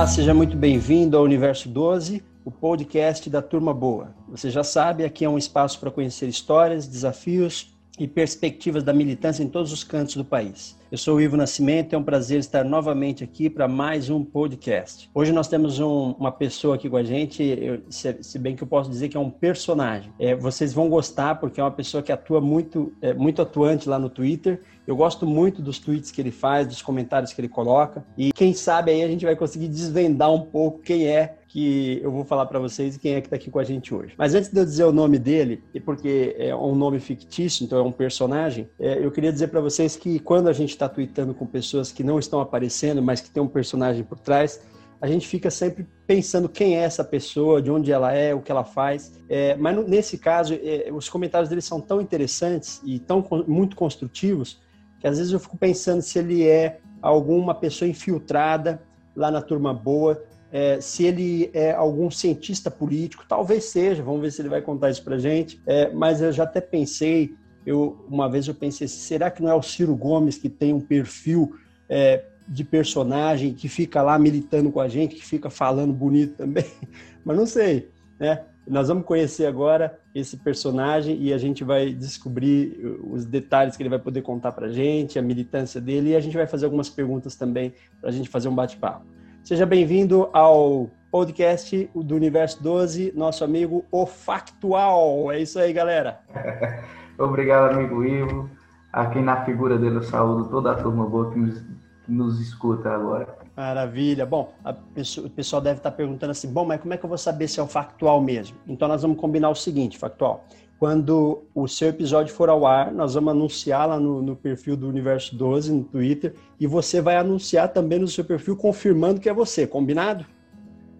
Olá, seja muito bem-vindo ao Universo 12, o podcast da Turma Boa. Você já sabe, aqui é um espaço para conhecer histórias, desafios e perspectivas da militância em todos os cantos do país. Eu sou o Ivo Nascimento, é um prazer estar novamente aqui para mais um podcast. Hoje nós temos um, uma pessoa aqui com a gente, eu, se, se, bem que eu posso dizer que é um personagem. É, vocês vão gostar porque é uma pessoa que atua muito, é, muito atuante lá no Twitter. Eu gosto muito dos tweets que ele faz, dos comentários que ele coloca. E quem sabe aí a gente vai conseguir desvendar um pouco quem é que eu vou falar para vocês e quem é que está aqui com a gente hoje. Mas antes de eu dizer o nome dele, e porque é um nome fictício, então é um personagem, é, eu queria dizer para vocês que quando a gente está tweetando com pessoas que não estão aparecendo, mas que tem um personagem por trás, a gente fica sempre pensando quem é essa pessoa, de onde ela é, o que ela faz. É, mas no, nesse caso, é, os comentários dele são tão interessantes e tão muito construtivos que às vezes eu fico pensando se ele é alguma pessoa infiltrada lá na turma boa é, se ele é algum cientista político, talvez seja, vamos ver se ele vai contar isso para gente. É, mas eu já até pensei, eu uma vez eu pensei, será que não é o Ciro Gomes que tem um perfil é, de personagem que fica lá militando com a gente, que fica falando bonito também? Mas não sei, né? Nós vamos conhecer agora esse personagem e a gente vai descobrir os detalhes que ele vai poder contar para gente, a militância dele, e a gente vai fazer algumas perguntas também para a gente fazer um bate-papo. Seja bem-vindo ao podcast do Universo 12, nosso amigo O Factual. É isso aí, galera. Obrigado, amigo Ivo. Aqui na figura dele eu saúdo toda a turma boa que nos, que nos escuta agora. Maravilha. Bom, pessoa, o pessoal deve estar perguntando assim, bom, mas como é que eu vou saber se é o Factual mesmo? Então nós vamos combinar o seguinte, Factual quando o seu episódio for ao ar, nós vamos anunciar lá no, no, perfil do Universo 12, no Twitter, e você vai anunciar também no seu perfil, confirmando que é você, combinado?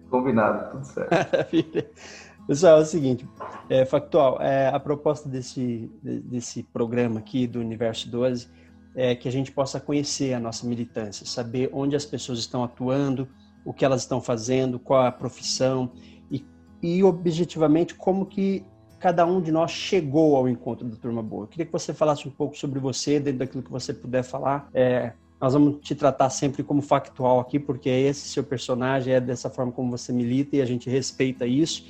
Combinado, tudo certo. Pessoal, é o seguinte, é, factual, é, a proposta desse, desse programa aqui do Universo 12 é que a gente possa conhecer a nossa militância, saber onde as pessoas estão atuando, o que elas estão fazendo, qual a profissão e, e objetivamente como que cada um de nós chegou ao encontro da Turma Boa. Eu queria que você falasse um pouco sobre você, dentro daquilo que você puder falar. É, nós vamos te tratar sempre como factual aqui, porque é esse seu personagem, é dessa forma como você milita e a gente respeita isso.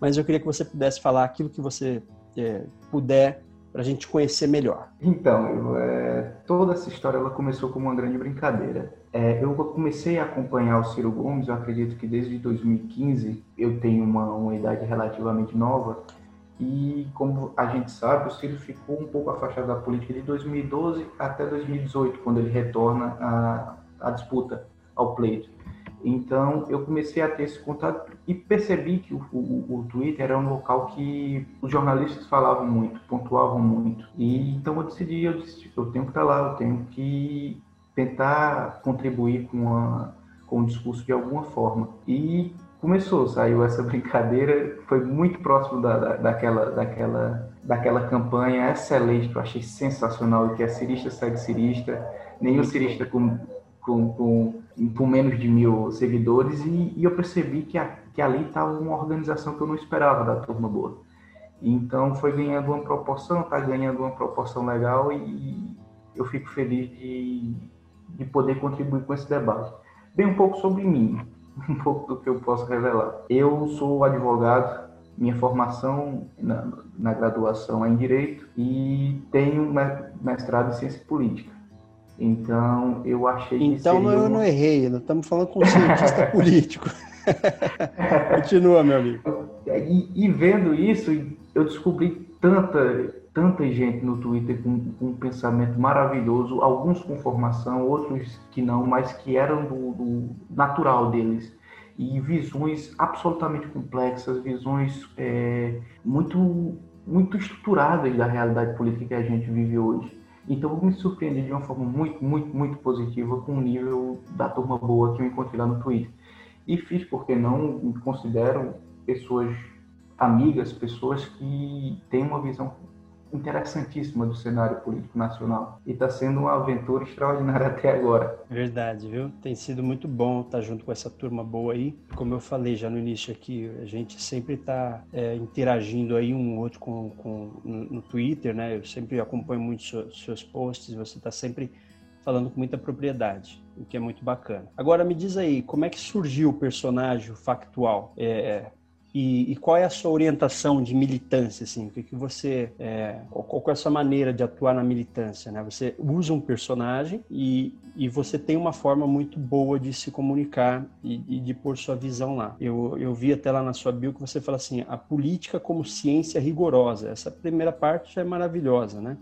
Mas eu queria que você pudesse falar aquilo que você é, puder para a gente conhecer melhor. Então, eu, é, toda essa história ela começou como uma grande brincadeira. É, eu comecei a acompanhar o Ciro Gomes, eu acredito que desde 2015, eu tenho uma, uma idade relativamente nova, e como a gente sabe, o Ciro ficou um pouco afastado da política de 2012 até 2018, quando ele retorna à, à disputa, ao pleito. Então, eu comecei a ter esse contato e percebi que o, o, o, Twitter era um local que os jornalistas falavam muito, pontuavam muito. E então eu decidi, eu disse, eu tenho que estar lá, eu tenho que tentar contribuir com, a, com o discurso de alguma forma. E começou, saiu essa brincadeira, foi muito próximo da, da, daquela, daquela, daquela campanha excelente que eu achei sensacional, que é Cirista segue Cirista, nenhum cirista com, com, com, com menos de mil seguidores, e, e eu percebi que, a, que ali estava uma organização que eu não esperava da Turma Boa. Então foi ganhando uma proporção, está ganhando uma proporção legal e eu fico feliz de, de poder contribuir com esse debate. Bem um pouco sobre mim. um pouco do que eu posso revelar. Eu sou advogado, minha formação na, na graduação é em Direito e tenho mestrado em Ciência Política. Então, eu achei que Então, eu uma... não errei, nós estamos falando com um cientista político. Continua, meu amigo. E, e, vendo isso, eu descobri tanta, tanta gente no Twitter com, com, um pensamento maravilhoso, alguns com formação, outros que não, mas que eram do, do natural deles. E visões absolutamente complexas, visões é, muito, muito estruturadas da realidade política que a gente vive hoje. Então eu me surpreendi de uma forma muito, muito, muito positiva com o nível da turma boa que eu encontrei lá no Twitter. E fiz porque não me considero pessoas amigas, pessoas que têm uma visão interessantíssima do cenário político nacional. E está sendo uma aventura extraordinária até agora. Verdade, viu? Tem sido muito bom estar junto com essa turma boa aí. Como eu falei já no início aqui, a gente sempre está é, interagindo aí um outro com, com no, no, Twitter, né? Eu sempre acompanho muito seus, seus posts, você está sempre falando com muita propriedade, o que é muito bacana. Agora me diz aí, como é que surgiu o personagem factual? É, e, e, qual é a sua orientação de militância, assim? O que, que você, é, qual, qual é a sua maneira de atuar na militância, né? Você usa um personagem e, e você tem uma forma muito boa de se comunicar e, e, de pôr sua visão lá. Eu, eu vi até lá na sua bio que você fala assim, a política como ciência rigorosa. Essa primeira parte já é maravilhosa, né?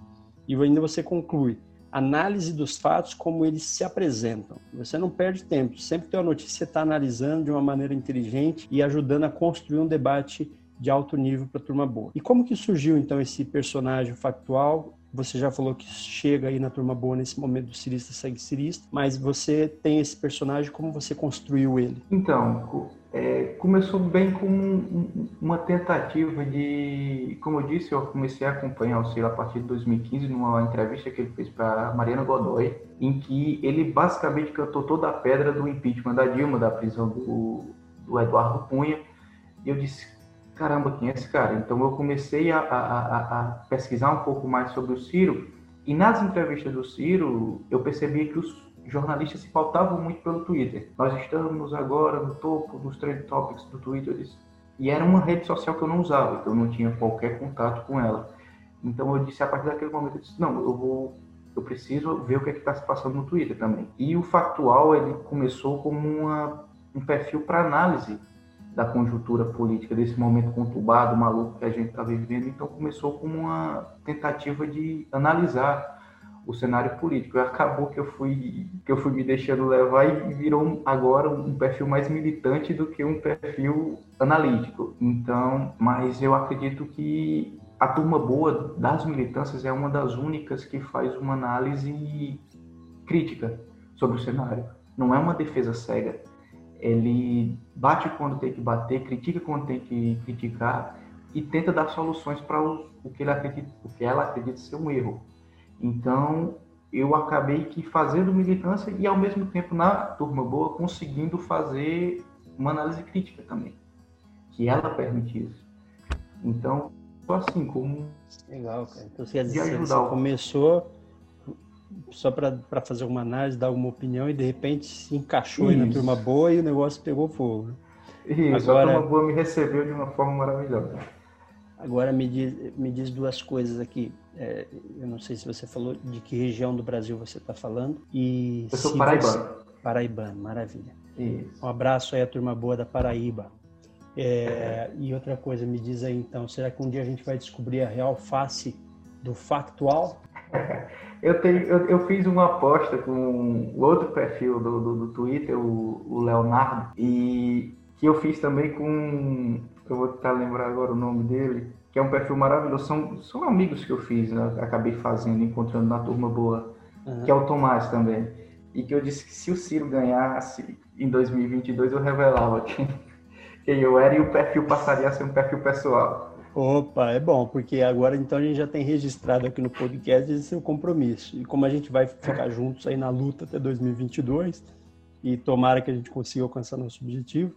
E ainda você conclui, análise dos fatos como eles se apresentam. Você não perde tempo. Sempre que tem uma notícia, você está analisando de uma maneira inteligente e ajudando a construir um debate de alto nível para a turma boa. E como que surgiu então esse personagem factual? Você já falou que chega aí na turma boa nesse momento do cirista segue cirista, mas você tem esse personagem, como você construiu ele? Então, é, começou bem com uma tentativa de, como eu disse, eu comecei a acompanhar o Ciro a partir de 2015 numa entrevista que ele fez para Mariana Godoy, em que ele basicamente cantou toda a pedra do impeachment da Dilma, da prisão do, do Eduardo Cunha, e eu disse, caramba, quem é esse cara? Então eu comecei a, a, a pesquisar um pouco mais sobre o Ciro, e nas entrevistas do Ciro, eu percebi que os jornalistas se pautavam muito pelo Twitter. Nós estamos agora no topo dos trend topics do Twitter. E era uma rede social que eu não usava, então eu não tinha qualquer contato com ela. Então eu disse, a partir daquele momento, eu disse, não, eu vou, eu preciso ver o que é está se passando no Twitter também. E o Factual, ele começou como uma, um perfil para análise da conjuntura política, desse momento conturbado, maluco que a gente está vivendo. Então começou como uma tentativa de analisar o cenário político. Acabou que eu fui que eu fui me deixando levar e virou agora um perfil mais militante do que um perfil analítico. Então, mas eu acredito que a turma boa das militâncias é uma das únicas que faz uma análise crítica sobre o cenário. Não é uma defesa cega. Ele bate quando tem que bater, critica quando tem que criticar e tenta dar soluções para o que ele acredita, o que ela acredita ser um erro. Então, eu acabei que fazendo militância e, ao mesmo tempo, na turma boa, conseguindo fazer uma análise crítica também, que ela permite isso. Então, assim, como. Legal, cara. Então, você, dizer, você começou só para fazer uma análise, dar uma opinião e, de repente, se encaixou aí na turma boa e o negócio pegou fogo. Isso, Agora... a turma boa me recebeu de uma forma maravilhosa. Agora me diz, me diz duas coisas aqui. É, eu não sei se você falou de que região do Brasil você está falando. E eu sou paraibano. Você... Paraibano, maravilha. Isso. Um abraço aí à turma boa da Paraíba. É, e outra coisa, me diz aí então, será que um dia a gente vai descobrir a real face do factual? Eu, tenho, eu, eu fiz uma aposta com outro perfil do, do, do Twitter, o, o Leonardo, e que eu fiz também com eu vou tentar lembrar agora o nome dele, que é um perfil maravilhoso. São, são amigos que eu fiz, né? acabei fazendo, encontrando na turma boa, uhum. que é o Tomás também. E que eu disse que se o Ciro ganhasse em 2022, eu revelava quem, quem eu era e o perfil passaria a ser um perfil pessoal. Opa, é bom, porque agora então a gente já tem registrado aqui no podcast esse seu compromisso. E como a gente vai ficar juntos aí na luta até 2022, e tomara que a gente consiga alcançar nosso objetivo,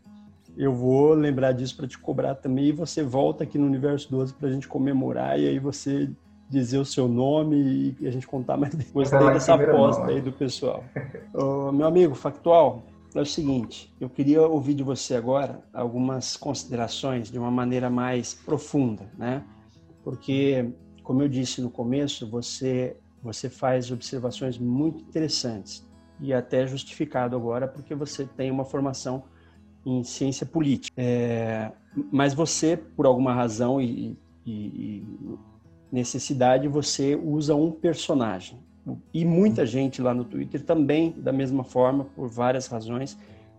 eu vou lembrar disso para te cobrar também e você volta aqui no Universo 12 para a gente comemorar e aí você dizer o seu nome e a gente contar mais depois dessa aposta aí do pessoal. meu amigo, factual, é o seguinte, eu queria ouvir de você agora algumas considerações de uma maneira mais profunda, né? Porque, como eu disse no começo, você você faz observações muito interessantes e até justificado agora porque você tem uma formação em ciência política. É, mas você, por alguma razão e, e, e, necessidade, você usa um personagem. E muita gente lá no Twitter também, da mesma forma, por várias razões,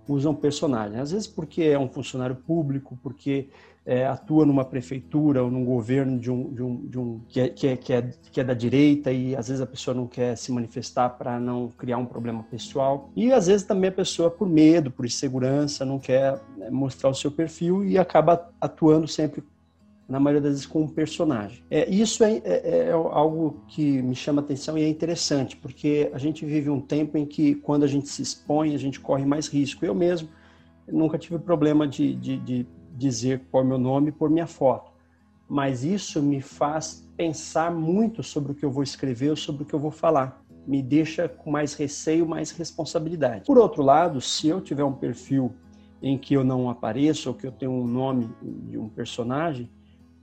usa um personagem. Às vezes porque é um funcionário público, porque é, atua numa prefeitura ou num governo de um, de um, de um que, é, que, é, que, é, que é da direita e às vezes a pessoa não quer se manifestar para não criar um problema pessoal e às vezes também a pessoa por medo, por insegurança, não quer né, mostrar o seu perfil e acaba atuando sempre na maioria das vezes com um personagem. É, isso é, é, é, algo que me chama atenção e é interessante, porque a gente vive um tempo em que, quando a gente se expõe, a gente corre mais risco. Eu mesmo nunca tive problema de, de, de dizer qual é meu nome por minha foto. Mas isso me faz pensar muito sobre o que eu vou escrever ou sobre o que eu vou falar. me deixa com mais receio, mais responsabilidade. Por outro lado, se eu tiver um perfil em que eu não apareço ou que eu tenho um nome de um personagem,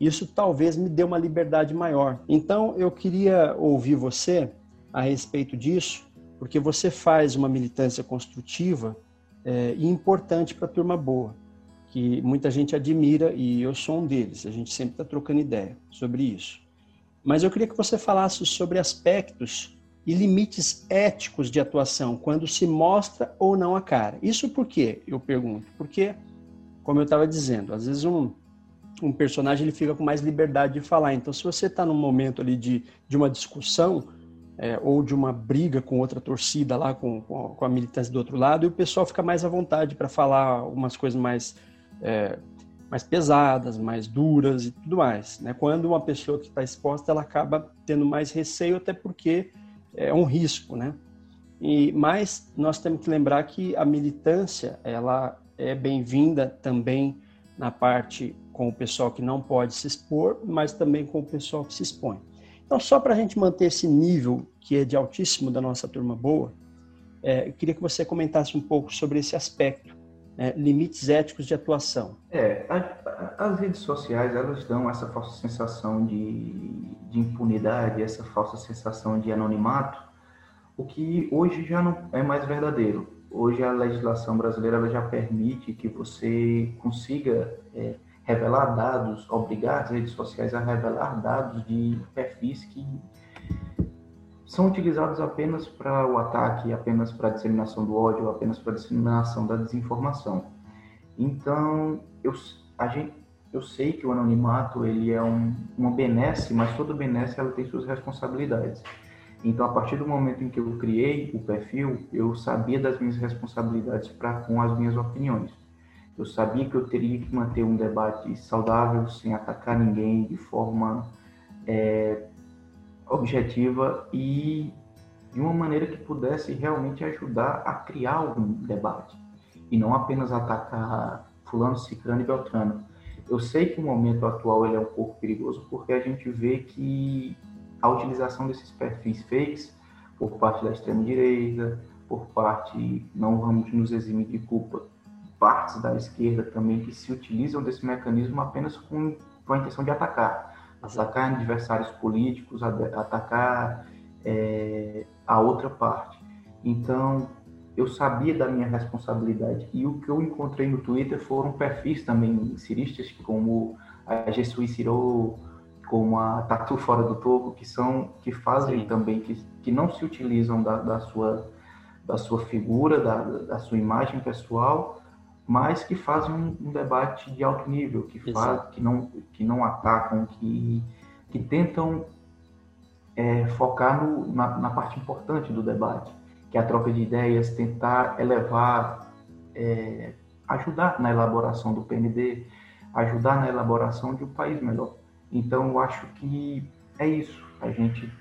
isso talvez me dê uma liberdade maior. Então, eu queria ouvir você a respeito disso, porque você faz uma militância construtiva é, e importante para a turma boa, que muita gente admira e eu sou um deles. A gente sempre está trocando ideia sobre isso. Mas eu queria que você falasse sobre aspectos e limites éticos de atuação quando se mostra ou não a cara. Isso por quê? Eu pergunto. Porque, como eu estava dizendo, às vezes um, um personagem ele fica com mais liberdade de falar. Então, se você está num momento ali de, de uma discussão é, ou de uma briga com outra torcida lá, com, com a militância do outro lado, e o pessoal fica mais à vontade para falar umas coisas mais, é, mais pesadas, mais duras e tudo mais. Né? Quando uma pessoa que está exposta, ela acaba tendo mais receio, até porque é um risco, né? E, mas nós temos que lembrar que a militância ela é bem-vinda também na parte com o pessoal que não pode se expor, mas também com o pessoal que se expõe. Então, só para a gente manter esse nível que é de altíssimo da nossa turma boa, é, eu queria que você comentasse um pouco sobre esse aspecto, né, limites éticos de atuação. É, a, as redes sociais elas dão essa falsa sensação de, de impunidade, essa falsa sensação de anonimato, o que hoje já não é mais verdadeiro. Hoje a legislação brasileira já permite que você consiga é, revelar dados, obrigar as redes sociais a revelar dados de perfis que são utilizados apenas para o ataque, apenas para a disseminação do ódio, apenas para a disseminação da desinformação. Então, eu, a gente, eu sei que o anonimato ele é um, uma benesse, mas toda benesse ela tem suas responsabilidades. Então, a partir do momento em que eu criei o perfil, eu sabia das minhas responsabilidades para com as minhas opiniões. Eu sabia que eu teria que manter um debate saudável, sem atacar ninguém de forma é, objetiva e de uma maneira que pudesse realmente ajudar a criar algum debate e não apenas atacar fulano, ciclano e beltrano. Eu sei que o momento atual ele é um pouco perigoso porque a gente vê que a utilização desses perfis fakes por parte da extrema direita, por parte, não vamos nos eximir de culpa, partes da esquerda também que se utilizam desse mecanismo apenas com, com a intenção de atacar. Atacar adversários políticos, atacar é, a outra parte. Então, eu sabia da minha responsabilidade. E o que eu encontrei no Twitter foram perfis também ciristas, como a Jesui Ciro, como a Tatu Fora do Topo, que são que fazem Sim. também, que, que não se utilizam da, da, sua, da sua figura, da, da sua imagem pessoal, mas que fazem um, um debate de alto nível, que, faz, que, não, que não atacam, que, que tentam é, focar no, na, na, parte importante do debate, que é a troca de ideias, tentar elevar, é, ajudar na elaboração do PND, ajudar na elaboração de um país melhor. Então, eu acho que é isso. A gente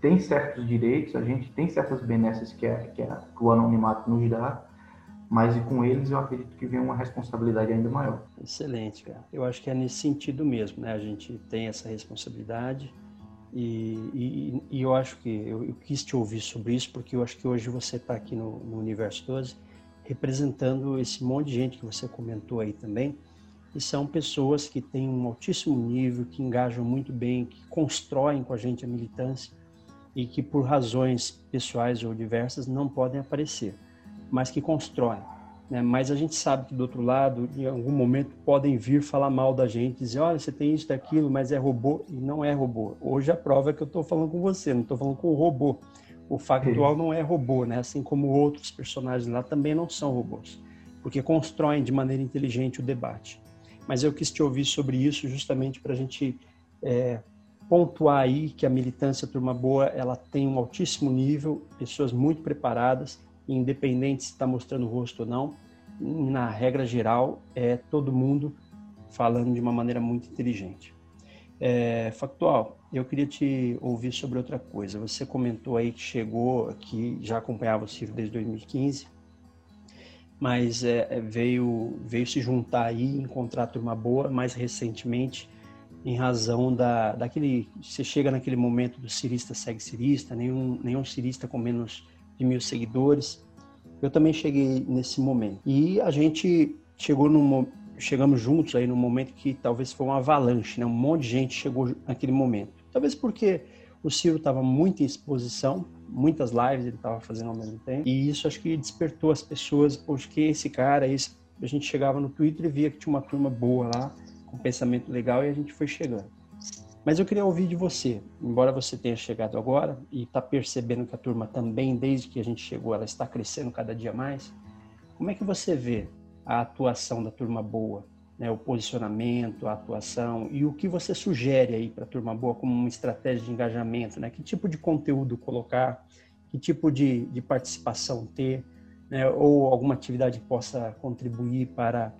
tem certos direitos, a gente tem certas benesses que, é, que, é, que o anonimato nos dá, mas e com eles eu acredito que vem uma responsabilidade ainda maior. Excelente, cara. Eu acho que é nesse sentido mesmo, né? A gente tem essa responsabilidade e, e, e eu acho que eu, eu, quis te ouvir sobre isso porque eu acho que hoje você está aqui no, no Universo 12 representando esse monte de gente que você comentou aí também e são pessoas que têm um altíssimo nível, que engajam muito bem, que constroem com a gente a militância e que por razões pessoais ou diversas não podem aparecer mas que constroem. Né? Mas a gente sabe que do outro lado, em algum momento, podem vir falar mal da gente, dizer: olha, você tem isso, daquilo, mas é robô. E não é robô. Hoje a prova é que eu estou falando com você, não estou falando com o robô. O factual não é robô, né? assim como outros personagens lá também não são robôs, porque constroem de maneira inteligente o debate. Mas eu quis te ouvir sobre isso justamente para a gente é, pontuar aí que a militância Turma Boa ela tem um altíssimo nível, pessoas muito preparadas independente se está mostrando o rosto ou não, na regra geral, é todo mundo falando de uma maneira muito inteligente. É, factual, eu queria te ouvir sobre outra coisa. Você comentou aí que chegou, que já acompanhava o Ciro desde 2015, mas é, é, veio, veio se juntar aí, encontrar a turma boa mais recentemente em razão da, daquele. Você chega naquele momento do cirista segue cirista, nenhum, nenhum cirista com menos de mil seguidores. Eu também cheguei nesse momento. E a gente chegou num, chegamos juntos aí num momento que talvez foi uma avalanche, né? Um monte de gente chegou naquele momento. Talvez porque o Ciro estava muito em exposição, muitas lives ele estava fazendo ao mesmo tempo, e isso acho que despertou as pessoas, porque esse cara, esse, a gente chegava no Twitter e via que tinha uma turma boa lá, com pensamento legal, e a gente foi chegando. Mas eu queria ouvir de você, embora você tenha chegado agora e está percebendo que a turma também, desde que a gente chegou, ela está crescendo cada dia mais. Como é que você vê a atuação da turma boa né, o posicionamento, a atuação e o que você sugere aí para a turma boa como uma estratégia de engajamento, né? Que tipo de conteúdo colocar, que tipo de, de participação ter, né? ou alguma atividade que possa contribuir para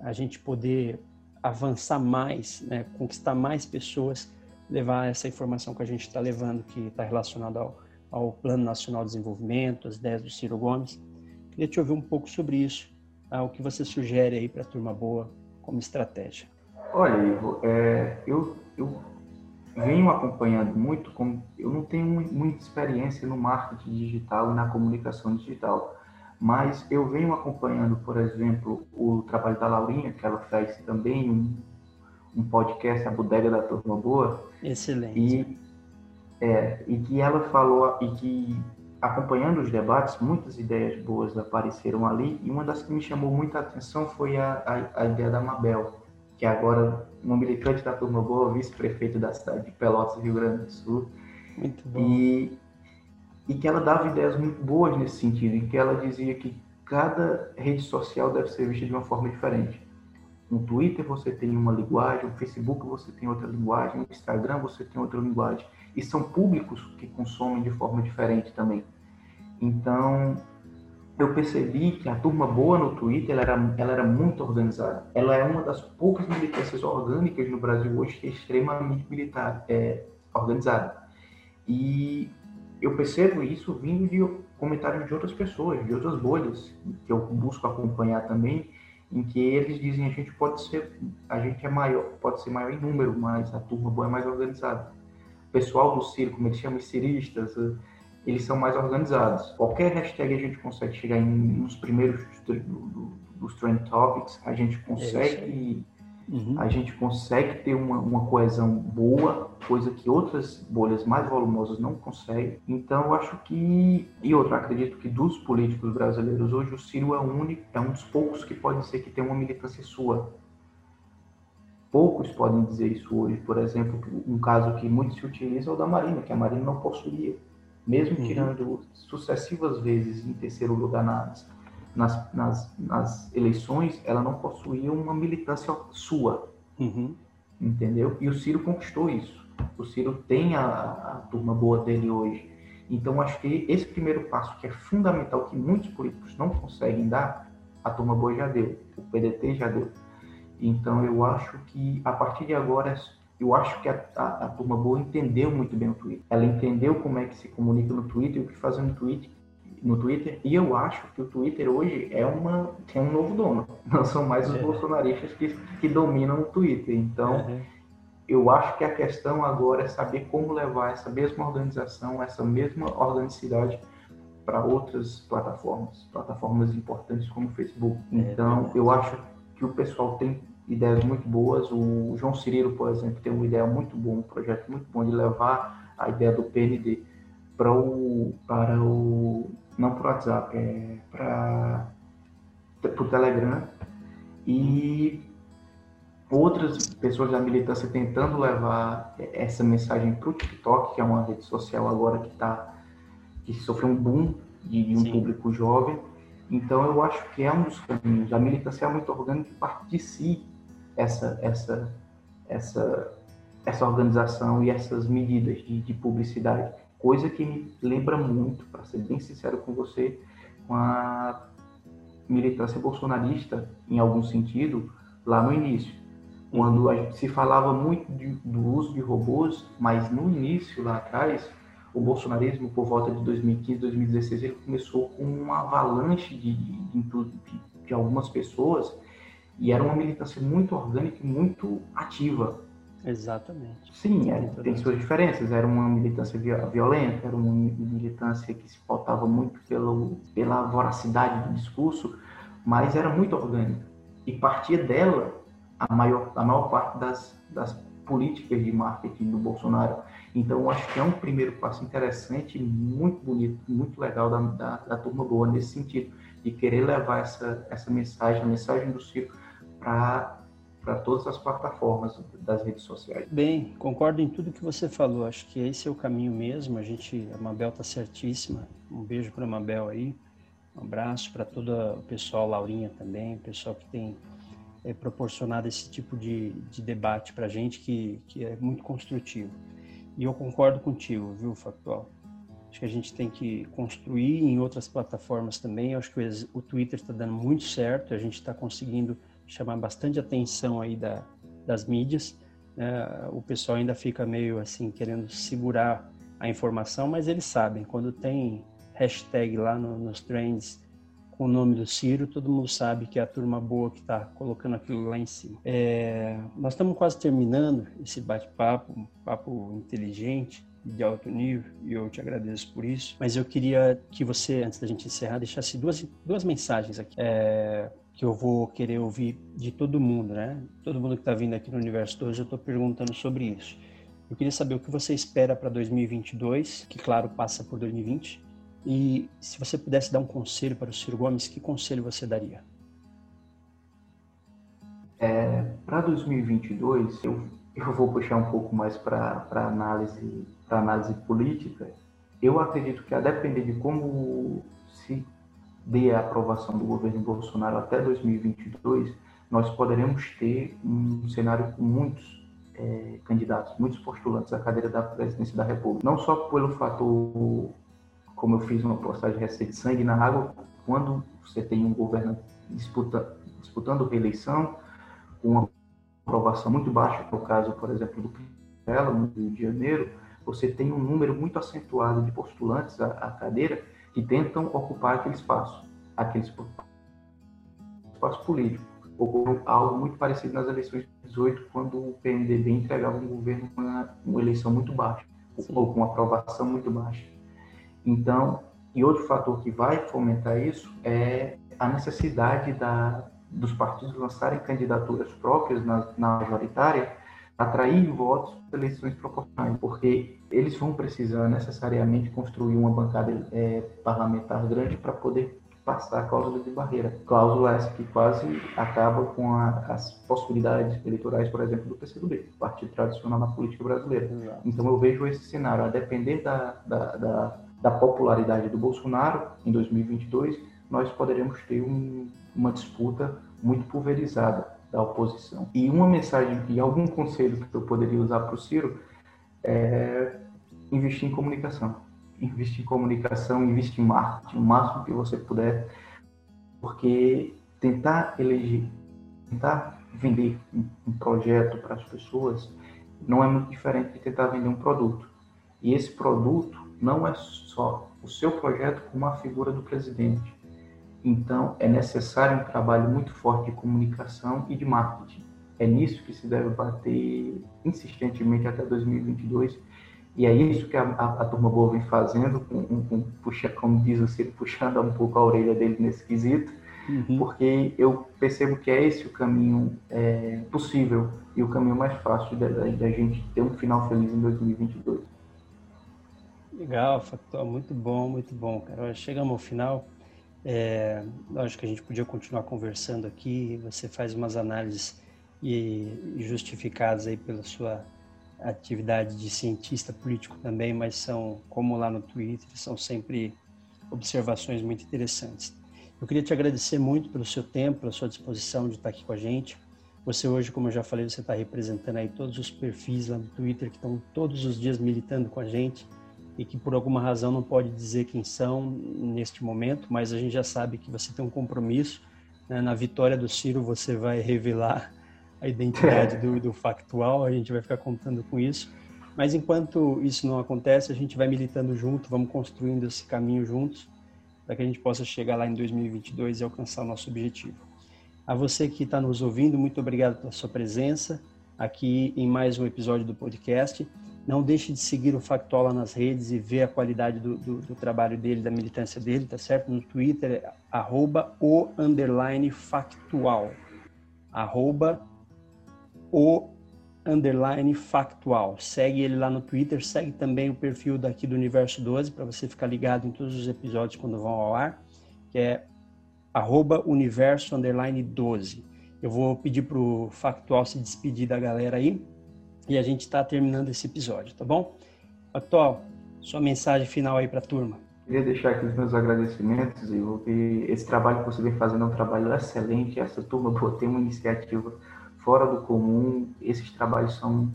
a gente poder avançar mais, né? conquistar mais pessoas, levar essa informação que a gente está levando, que está relacionada ao, ao Plano Nacional de Desenvolvimento, as ideias do Ciro Gomes. Queria te ouvir um pouco sobre isso, ah, o que você sugere aí para a turma boa como estratégia? Olha, Ivo, é, eu, eu venho acompanhando muito, como eu não tenho muita experiência no marketing digital e na comunicação digital, mas eu venho acompanhando, por exemplo, o trabalho da Laurinha, que ela faz também um, um podcast, a Bodega da Turma Boa. Excelente. E, é, e que ela falou, e que acompanhando os debates, muitas ideias boas apareceram ali, e uma das que me chamou muita atenção foi a, a, a ideia da Mabel, que é agora uma militante da Turma Boa, vice-prefeito da cidade de Pelotas, Rio Grande do Sul. Muito bom. E, e que ela dava ideias muito boas nesse sentido, em que ela dizia que cada rede social deve ser vista de uma forma diferente. No Twitter você tem uma linguagem, no Facebook você tem outra linguagem, no Instagram você tem outra linguagem e são públicos que consomem de forma diferente também. Então, eu percebi que a turma boa no Twitter ela era, ela era muito organizada. Ela é uma das poucas militâncias orgânicas no Brasil hoje que é extremamente militar, é, organizada. E eu percebo isso vindo de comentários de outras pessoas, de outras bolhas, que eu busco acompanhar também, em que eles dizem a gente pode ser, a gente é maior, pode ser maior em número, mas a turma boa é mais organizada pessoal do Ciro, como eles chamam ciristas, eles são mais organizados. Qualquer hashtag a gente consegue chegar em, nos primeiros dos trend topics, a gente consegue uhum. a gente consegue ter uma, uma, coesão boa, coisa que outras bolhas mais volumosas não conseguem. Então, eu acho que e outra, acredito que dos políticos brasileiros hoje o Ciro é único, é um dos poucos que pode ser que tem uma militância sua. Poucos podem dizer isso hoje. Por exemplo, um caso que muito se utiliza é o da Marina, que a Marina não possuía. Mesmo uhum. tirando sucessivas vezes em terceiro lugar nas, nas, nas, nas, eleições, ela não possuía uma militância sua. Uhum. Entendeu? E o Ciro conquistou isso. O Ciro tem a, a turma boa dele hoje. Então, acho que esse primeiro passo, que é fundamental, que muitos políticos não conseguem dar, a turma boa já deu, o PDT já deu. Então, eu acho que a partir de agora, eu acho que a, a, a, turma boa entendeu muito bem o Twitter. Ela entendeu como é que se comunica no Twitter e o que fazer no Twitter. No Twitter, e eu acho que o Twitter hoje é uma tem um novo dono. Não são mais os é. bolsonaristas que, que dominam o Twitter. Então, uhum. eu acho que a questão agora é saber como levar essa mesma organização, essa mesma organicidade para outras plataformas, plataformas importantes como o Facebook. É, então, eu acho que o pessoal tem ideias muito boas. O João Cirilo, por exemplo, tem uma ideia muito boa, um projeto muito bom de levar a ideia do PND para o, para o não para o WhatsApp, é para o Telegram e outras pessoas da militância tentando levar essa mensagem para o TikTok, que é uma rede social agora que está que sofreu um boom de, de um Sim. público jovem. Então eu acho que é um dos caminhos. A militância é muito orgânica parte de si essa, essa, essa, essa organização e essas medidas de, de publicidade. Coisa que me lembra muito, para ser bem sincero com você, com a militância bolsonarista, em algum sentido, lá no início. Quando se falava muito de, do uso de robôs, mas no início, lá atrás, o bolsonarismo, por volta de 2015, 2016, ele começou com uma avalanche de, de, de, de algumas pessoas e era uma militância muito orgânica e muito ativa. Exatamente. Sim, é, tem suas diferenças. Era uma militância violenta, era uma militância que se pautava muito pelo, pela voracidade do discurso, mas era muito orgânica. E partia dela a maior, a maior parte das, das políticas de marketing do Bolsonaro. Então, acho que é um primeiro passo interessante, muito bonito, muito legal da, da, da turma boa nesse sentido, de querer levar essa, essa mensagem, a mensagem do Ciro, para para todas as plataformas das redes sociais. Bem, concordo em tudo que você falou. Acho que esse é o caminho mesmo. A gente, a Mabel está certíssima. Um beijo para a Mabel aí. Um abraço para todo o pessoal, Laurinha também, pessoal que tem é, proporcionado esse tipo de, de debate para a gente que, que é muito construtivo. E eu concordo contigo, viu, Factual? Acho que a gente tem que construir em outras plataformas também. Acho que o Twitter está dando muito certo, a gente está conseguindo chamar bastante atenção aí da, das mídias. Né? O pessoal ainda fica meio assim querendo segurar a informação, mas eles sabem quando tem hashtag lá no, nos trends com o nome do Ciro, todo mundo sabe que é a turma boa que está colocando aquilo lá em cima. É, nós estamos quase terminando esse bate-papo, um papo inteligente de alto nível e eu te agradeço por isso. Mas eu queria que você, antes da gente encerrar, deixasse duas, duas mensagens aqui. É, que eu vou querer ouvir de todo mundo, né? Todo mundo que está vindo aqui no Universo hoje, eu estou perguntando sobre isso. Eu queria saber o que você espera para 2022, que claro passa por 2020, e se você pudesse dar um conselho para o Ciro Gomes, que conselho você daria? É, para 2022, eu, eu vou puxar um pouco mais para análise, análise política. Eu acredito que a depender de como se dê a aprovação do governo Bolsonaro até 2022, nós poderemos ter um cenário com muitos é, candidatos, muitos postulantes à cadeira da presidência da República. Não só pelo fator, como eu fiz uma postagem recente, sangue na água, quando você tem um governo disputa, disputando reeleição, com uma aprovação muito baixa, no caso, por exemplo, do Crivella, no Rio de Janeiro, você tem um número muito acentuado de postulantes à, à cadeira que tentam ocupar aquele espaço, aquele espaço político. Ocorreu algo muito parecido nas eleições de 18, quando o PMDB entregava um governo com uma, uma eleição muito baixa, Sim. ou com uma aprovação muito baixa. Então, e outro fator que vai fomentar isso é a necessidade da, dos partidos lançarem candidaturas próprias na, na majoritária atrair votos para eleições proporcionais, porque eles vão precisar necessariamente construir uma bancada é, parlamentar grande para poder passar a cláusula de barreira. Cláusula essa que quase acaba com a, as possibilidades eleitorais, por exemplo, do PCdoB, partido tradicional na política brasileira. Exato. Então eu vejo esse cenário, a depender da, da, da, da popularidade do Bolsonaro em 2022, nós poderemos ter um, uma disputa muito pulverizada da oposição. E uma mensagem e algum conselho que eu poderia usar para o Ciro é investir em comunicação. Investir em comunicação, investir em marketing, o máximo que você puder, porque tentar eleger, tentar vender um projeto para as pessoas não é muito diferente de tentar vender um produto. E esse produto não é só o seu projeto como a figura do presidente então, é necessário um trabalho muito forte de comunicação e de marketing. É nisso que se deve bater insistentemente até 2022. E é isso que a, a, a turma boa vem fazendo, com, com, puxa, como diz o Ciro, puxando um pouco a orelha dele nesse quesito, uhum. porque eu percebo que é esse o caminho é, possível e o caminho mais fácil da, da gente ter um final feliz em 2022. Legal, Factual, muito bom, muito bom, cara. Chegamos ao final. É, lógico que a gente podia continuar conversando aqui, você faz umas análises e, e justificadas aí pela sua atividade de cientista político também, mas são, como lá no Twitter, são sempre observações muito interessantes. Eu queria te agradecer muito pelo seu tempo, pela sua disposição de estar aqui com a gente. Você hoje, como eu já falei, você está representando aí todos os perfis lá no Twitter que estão todos os dias militando com a gente e que por alguma razão não pode dizer quem são neste momento, mas a gente já sabe que você tem um compromisso. Né? Na vitória do Ciro, você vai revelar a identidade do, do factual, a gente vai ficar contando com isso. Mas enquanto isso não acontece, a gente vai militando junto, vamos construindo esse caminho juntos, para que a gente possa chegar lá em 2022 e alcançar o nosso objetivo. A você que está nos ouvindo, muito obrigado pela sua presença. aqui em mais um episódio do podcast. Não deixe de seguir o Factual lá nas redes e ver a qualidade do, do, do trabalho dele, da militância dele, tá certo? No Twitter, arroba o underline factual. Arroba o underline factual. Segue ele lá no Twitter, segue também o perfil daqui do Universo 12 para você ficar ligado em todos os episódios quando vão ao ar, que é arroba universo underline 12. Eu vou pedir para o Factual se despedir da galera aí e a gente está terminando esse episódio, tá bom? Factual, sua mensagem final aí para a turma. Queria deixar aqui os meus agradecimentos, que esse trabalho que você vem fazendo é um trabalho excelente. Essa turma tem uma iniciativa fora do comum. Esses trabalhos são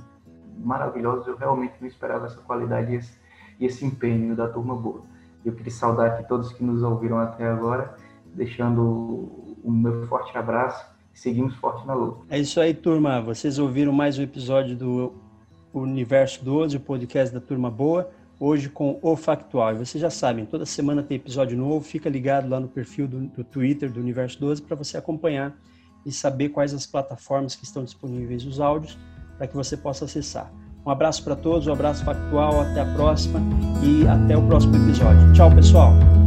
maravilhosos. Eu realmente não esperava essa qualidade e esse, e esse empenho da turma boa. Eu queria saudar aqui todos que nos ouviram até agora, deixando o meu forte abraço seguimos forte na luta. É isso aí, turma. Vocês ouviram mais um episódio do Universo 12, o podcast da Turma Boa, hoje com o Factual. E vocês já sabem, toda semana tem episódio novo, fica ligado lá no perfil do, do Twitter do Universo 12 para você acompanhar e saber quais as plataformas que estão disponíveis os áudios para que você possa acessar. Um abraço para todos, um abraço factual, até a próxima e até o próximo episódio. Tchau, pessoal!